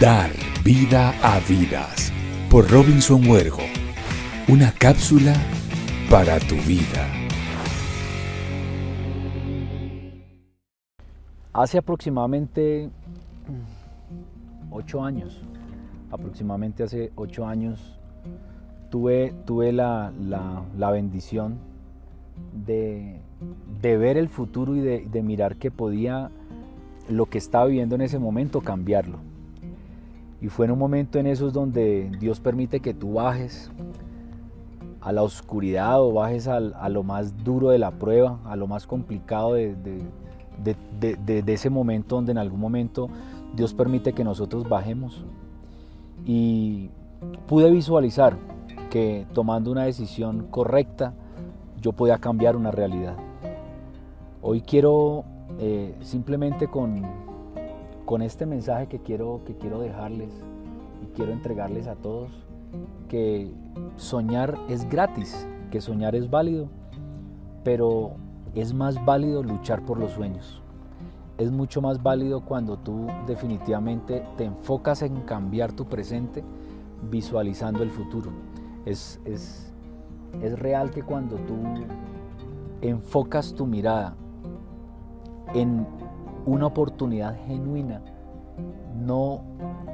Dar vida a vidas por Robinson Huergo. Una cápsula para tu vida. Hace aproximadamente ocho años, aproximadamente hace ocho años, tuve, tuve la, bendición de, ver el futuro y de, de mirar que podía lo que estaba viviendo en ese momento cambiarlo. Y fue en un momento en esos donde Dios permite que tú bajes a la oscuridad o bajes a, lo más duro de la prueba, a lo más complicado de, de, ese momento donde en algún momento Dios permite que nosotros bajemos. Y pude visualizar que tomando una decisión correcta yo podía cambiar una realidad. Hoy quiero eh, simplemente con, con este mensaje que quiero, que quiero dejarles y quiero entregarles a todos, que soñar es gratis, que soñar es válido, pero es más válido luchar por los sueños. Es mucho más válido cuando tú definitivamente te enfocas en cambiar tu presente visualizando el futuro. Es, es, es real que cuando tú enfocas tu mirada en una oportunidad genuina, no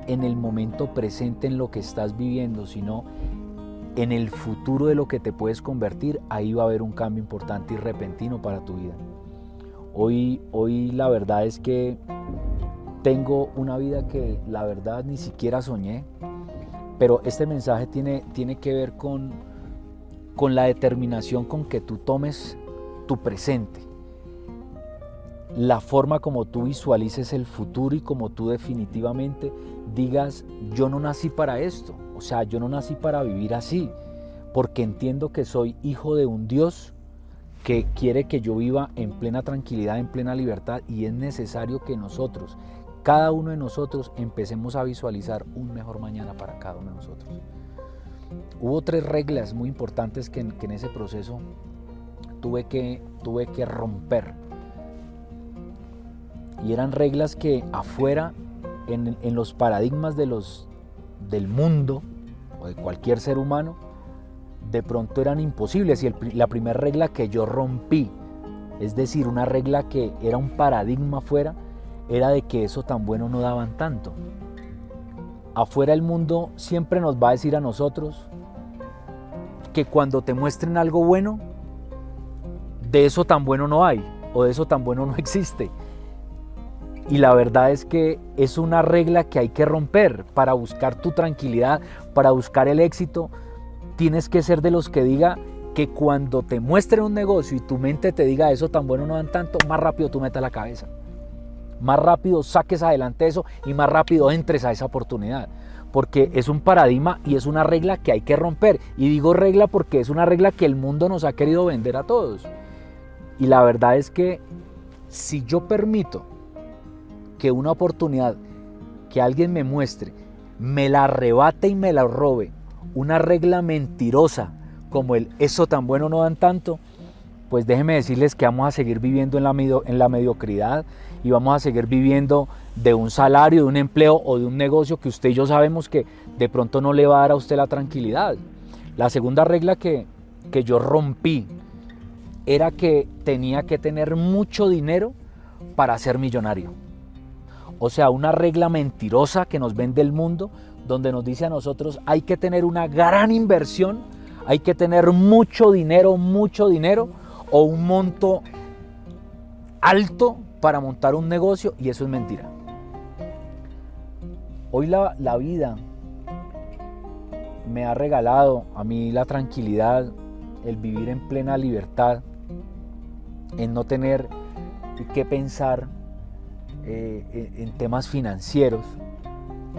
en el momento presente en lo que estás viviendo, sino en el futuro de lo que te puedes convertir, ahí va a haber un cambio importante y repentino para tu vida. Hoy, hoy la verdad es que tengo una vida que la verdad ni siquiera soñé, pero este mensaje tiene, tiene que ver con, con la determinación con que tú tomes tu presente la forma como tú visualices el futuro y como tú definitivamente digas, yo no nací para esto, o sea, yo no nací para vivir así, porque entiendo que soy hijo de un Dios que quiere que yo viva en plena tranquilidad, en plena libertad, y es necesario que nosotros, cada uno de nosotros, empecemos a visualizar un mejor mañana para cada uno de nosotros. Hubo tres reglas muy importantes que en, ese proceso tuve que, tuve que romper y eran reglas que afuera, en, los paradigmas de los, del mundo o de cualquier ser humano, de pronto eran imposibles. Y la primera regla que yo rompí, es decir, una regla que era un paradigma afuera, era de que eso tan bueno no daban tanto. Afuera el mundo siempre nos va a decir a nosotros que cuando te muestren algo bueno, de eso tan bueno no hay o de eso tan bueno no existe. Y la verdad es que es una regla que hay que romper para buscar tu tranquilidad, para buscar el éxito. Tienes que ser de los que diga que cuando te muestren un negocio y tu mente te diga eso tan bueno no dan tanto, más rápido tú metas la cabeza. Más rápido saques adelante eso y más rápido entres a esa oportunidad. Porque es un paradigma y es una regla que hay que romper. Y digo regla porque es una regla que el mundo nos ha querido vender a todos. Y la verdad es que si yo permito que una oportunidad que alguien me muestre, me la arrebate y me la robe, una regla mentirosa como el eso tan bueno no dan tanto, pues déjenme decirles que vamos a seguir viviendo en la, en la mediocridad y vamos a seguir viviendo de un salario, de un empleo o de un negocio que usted y yo sabemos que de pronto no le va a dar a usted la tranquilidad. La segunda regla que, que yo rompí era que tenía que tener mucho dinero para ser millonario. O sea, una regla mentirosa que nos vende el mundo, donde nos dice a nosotros hay que tener una gran inversión, hay que tener mucho dinero, mucho dinero, o un monto alto para montar un negocio, y eso es mentira. Hoy la, la vida me ha regalado a mí la tranquilidad, el vivir en plena libertad, en no tener que pensar eh, en temas financieros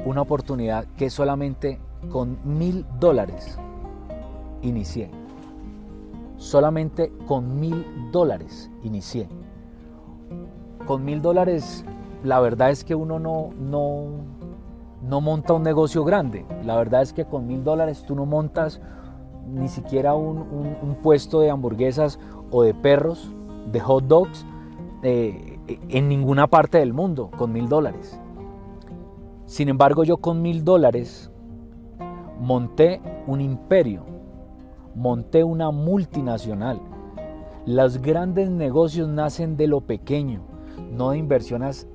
una oportunidad que solamente con mil dólares inicié. Solamente con mil dólares inicié. Con mil dólares la verdad es que uno no, no, no monta un negocio grande. La verdad es que con mil dólares tú no montas ni siquiera un, un, puesto de hamburguesas o de perros, de hot dogs. Eh, en ninguna parte del mundo con mil dólares. Sin embargo, yo con mil dólares monté un imperio, monté una multinacional. Los grandes negocios nacen de lo pequeño, no de inversiones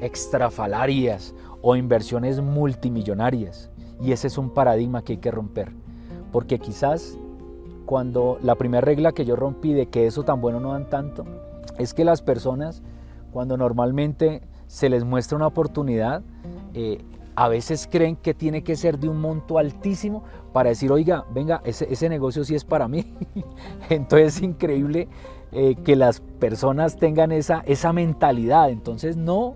extrafalarias o inversiones multimillonarias. Y ese es un paradigma que hay que romper. Porque quizás cuando la primera regla que yo rompí de que eso tan bueno no dan tanto, es que las personas, cuando normalmente se les muestra una oportunidad, eh, a veces creen que tiene que ser de un monto altísimo para decir, oiga, venga, ese, negocio sí es para mí. Entonces es increíble eh, que las personas tengan esa, esa mentalidad. Entonces no,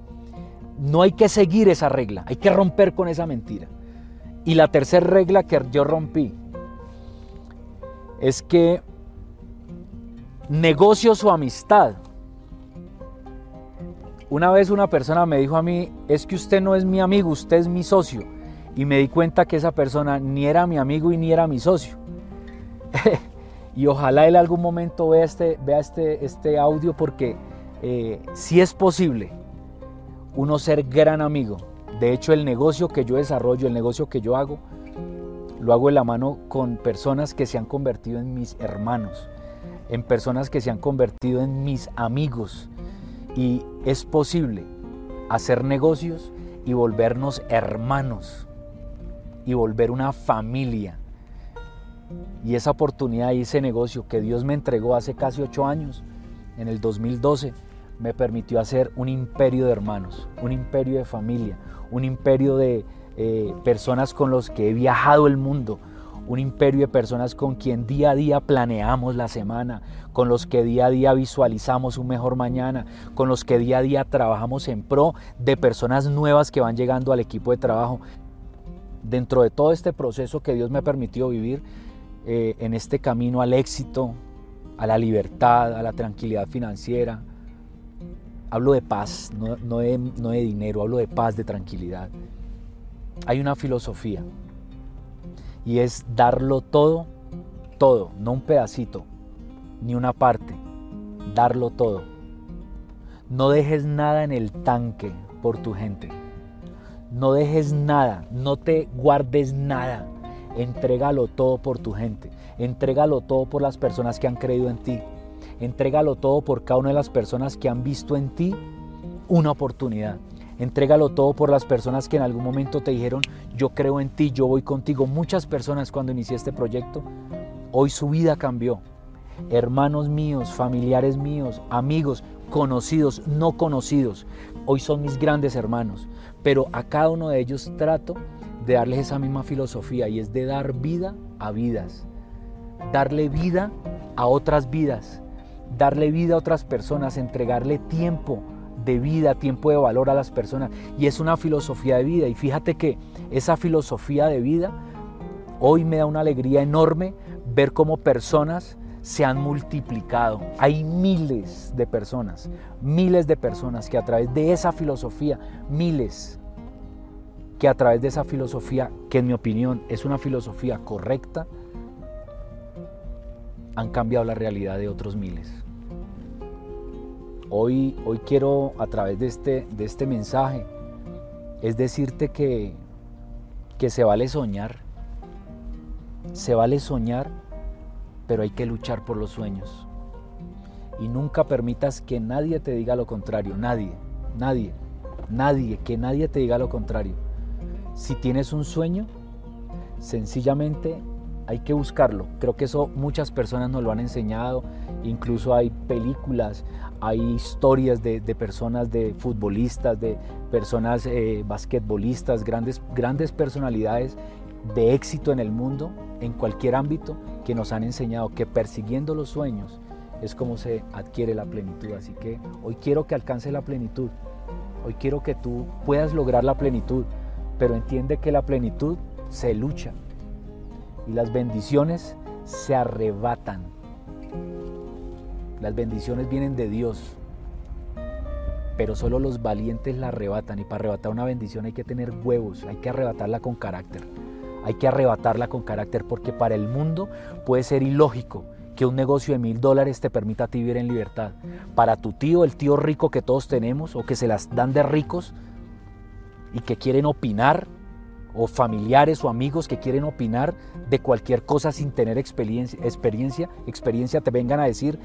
no hay que seguir esa regla, hay que romper con esa mentira. Y la tercera regla que yo rompí es que negocios o amistad una vez una persona me dijo a mí, es que usted no es mi amigo, usted es mi socio. Y me di cuenta que esa persona ni era mi amigo y ni era mi socio. y ojalá él algún momento vea este, vea este, este audio porque eh, si es posible uno ser gran amigo. De hecho, el negocio que yo desarrollo, el negocio que yo hago, lo hago en la mano con personas que se han convertido en mis hermanos, en personas que se han convertido en mis amigos, y es posible hacer negocios y volvernos hermanos y volver una familia. Y esa oportunidad y ese negocio que Dios me entregó hace casi ocho años, en el 2012, me permitió hacer un imperio de hermanos, un imperio de familia, un imperio de eh, personas con los que he viajado el mundo, un imperio de personas con quien día a día planeamos la semana, con los que día a día visualizamos un mejor mañana, con los que día a día trabajamos en pro de personas nuevas que van llegando al equipo de trabajo. Dentro de todo este proceso que Dios me ha permitido vivir eh, en este camino al éxito, a la libertad, a la tranquilidad financiera, hablo de paz, no, no de dinero, hablo de paz, de tranquilidad. Hay una filosofía y es darlo todo, todo, no un pedacito, ni una parte, darlo todo. No dejes nada en el tanque por tu gente. No dejes nada, no te guardes nada. Entrégalo todo por tu gente. Entrégalo todo por las personas que han creído en ti. Entrégalo todo por cada una de las personas que han visto en ti una oportunidad. Entrégalo todo por las personas que en algún momento te dijeron, yo creo en ti, yo voy contigo. Muchas personas cuando inicié este proyecto, hoy su vida cambió. Hermanos míos, familiares míos, amigos, conocidos, no conocidos, hoy son mis grandes hermanos. Pero a cada uno de ellos trato de darles esa misma filosofía y es de dar vida a vidas. Darle vida a otras vidas. Darle vida a otras personas, entregarle tiempo, de vida, tiempo de valor a las personas. Y es una filosofía de vida. Y fíjate que esa filosofía de vida hoy me da una alegría enorme ver cómo personas se han multiplicado. Hay miles de personas, miles de personas que a través de esa filosofía, miles, que a través de esa filosofía, que en mi opinión es una filosofía correcta, han cambiado la realidad de otros miles. Hoy, hoy quiero a través de este, de este mensaje es decirte que, que se vale soñar. Se vale soñar, pero hay que luchar por los sueños. Y nunca permitas que nadie te diga lo contrario. Nadie, nadie, nadie, que nadie te diga lo contrario. Si tienes un sueño, sencillamente hay que buscarlo. Creo que eso muchas personas nos lo han enseñado. Incluso hay películas, hay historias de, personas, de futbolistas, de personas eh, basquetbolistas, grandes, grandes personalidades de éxito en el mundo, en cualquier ámbito, que nos han enseñado que persiguiendo los sueños es como se adquiere la plenitud. Así que hoy quiero que alcance la plenitud. Hoy quiero que tú puedas lograr la plenitud, pero entiende que la plenitud se lucha y las bendiciones se arrebatan. Las bendiciones vienen de Dios, pero solo los valientes la arrebatan. Y para arrebatar una bendición hay que tener huevos, hay que arrebatarla con carácter. Hay que arrebatarla con carácter porque para el mundo puede ser ilógico que un negocio de mil dólares te permita a ti vivir en libertad. Para tu tío, el tío rico que todos tenemos o que se las dan de ricos, y que quieren opinar, o familiares o amigos que quieren opinar de cualquier cosa sin tener experiencia, experiencia, experiencia te vengan a decir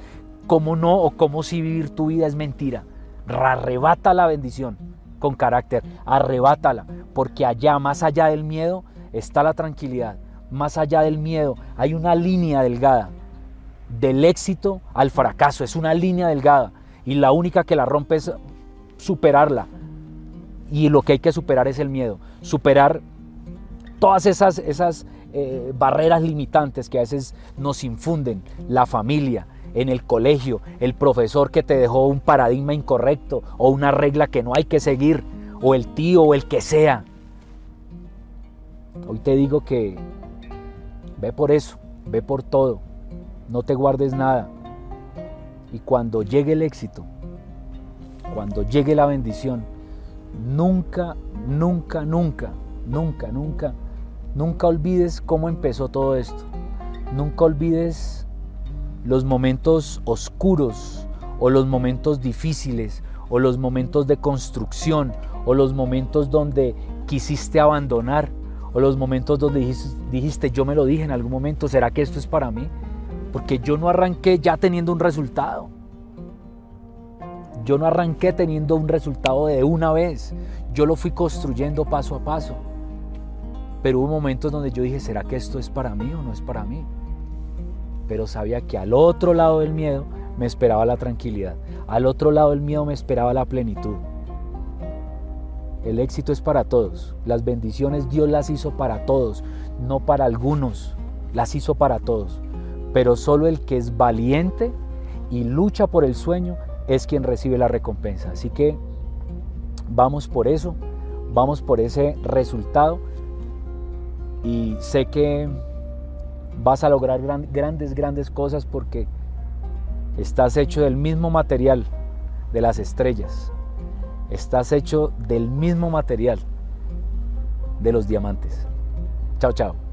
cómo no o cómo si vivir tu vida es mentira. Arrebata la bendición con carácter, arrebátala, porque allá, más allá del miedo, está la tranquilidad. Más allá del miedo, hay una línea delgada del éxito al fracaso, es una línea delgada y la única que la rompe es superarla. Y lo que hay que superar es el miedo, superar todas esas, esas eh, barreras limitantes que a veces nos infunden la familia, en el colegio, el profesor que te dejó un paradigma incorrecto o una regla que no hay que seguir, o el tío o el que sea. Hoy te digo que ve por eso, ve por todo, no te guardes nada. Y cuando llegue el éxito, cuando llegue la bendición, nunca, nunca, nunca, nunca, nunca, nunca olvides cómo empezó todo esto. Nunca olvides los momentos oscuros o los momentos difíciles o los momentos de construcción o los momentos donde quisiste abandonar o los momentos donde dijiste, yo me lo dije en algún momento, ¿será que esto es para mí? Porque yo no arranqué ya teniendo un resultado. Yo no arranqué teniendo un resultado de una vez. Yo lo fui construyendo paso a paso. Pero hubo momentos donde yo dije, ¿será que esto es para mí o no es para mí? Pero sabía que al otro lado del miedo me esperaba la tranquilidad. Al otro lado del miedo me esperaba la plenitud. El éxito es para todos. Las bendiciones Dios las hizo para todos, no para algunos. Las hizo para todos. Pero solo el que es valiente y lucha por el sueño es quien recibe la recompensa. Así que vamos por eso, vamos por ese resultado. Y sé que vas a lograr grandes, grandes cosas porque estás hecho del mismo material de las estrellas. Estás hecho del mismo material de los diamantes. Chao, chao.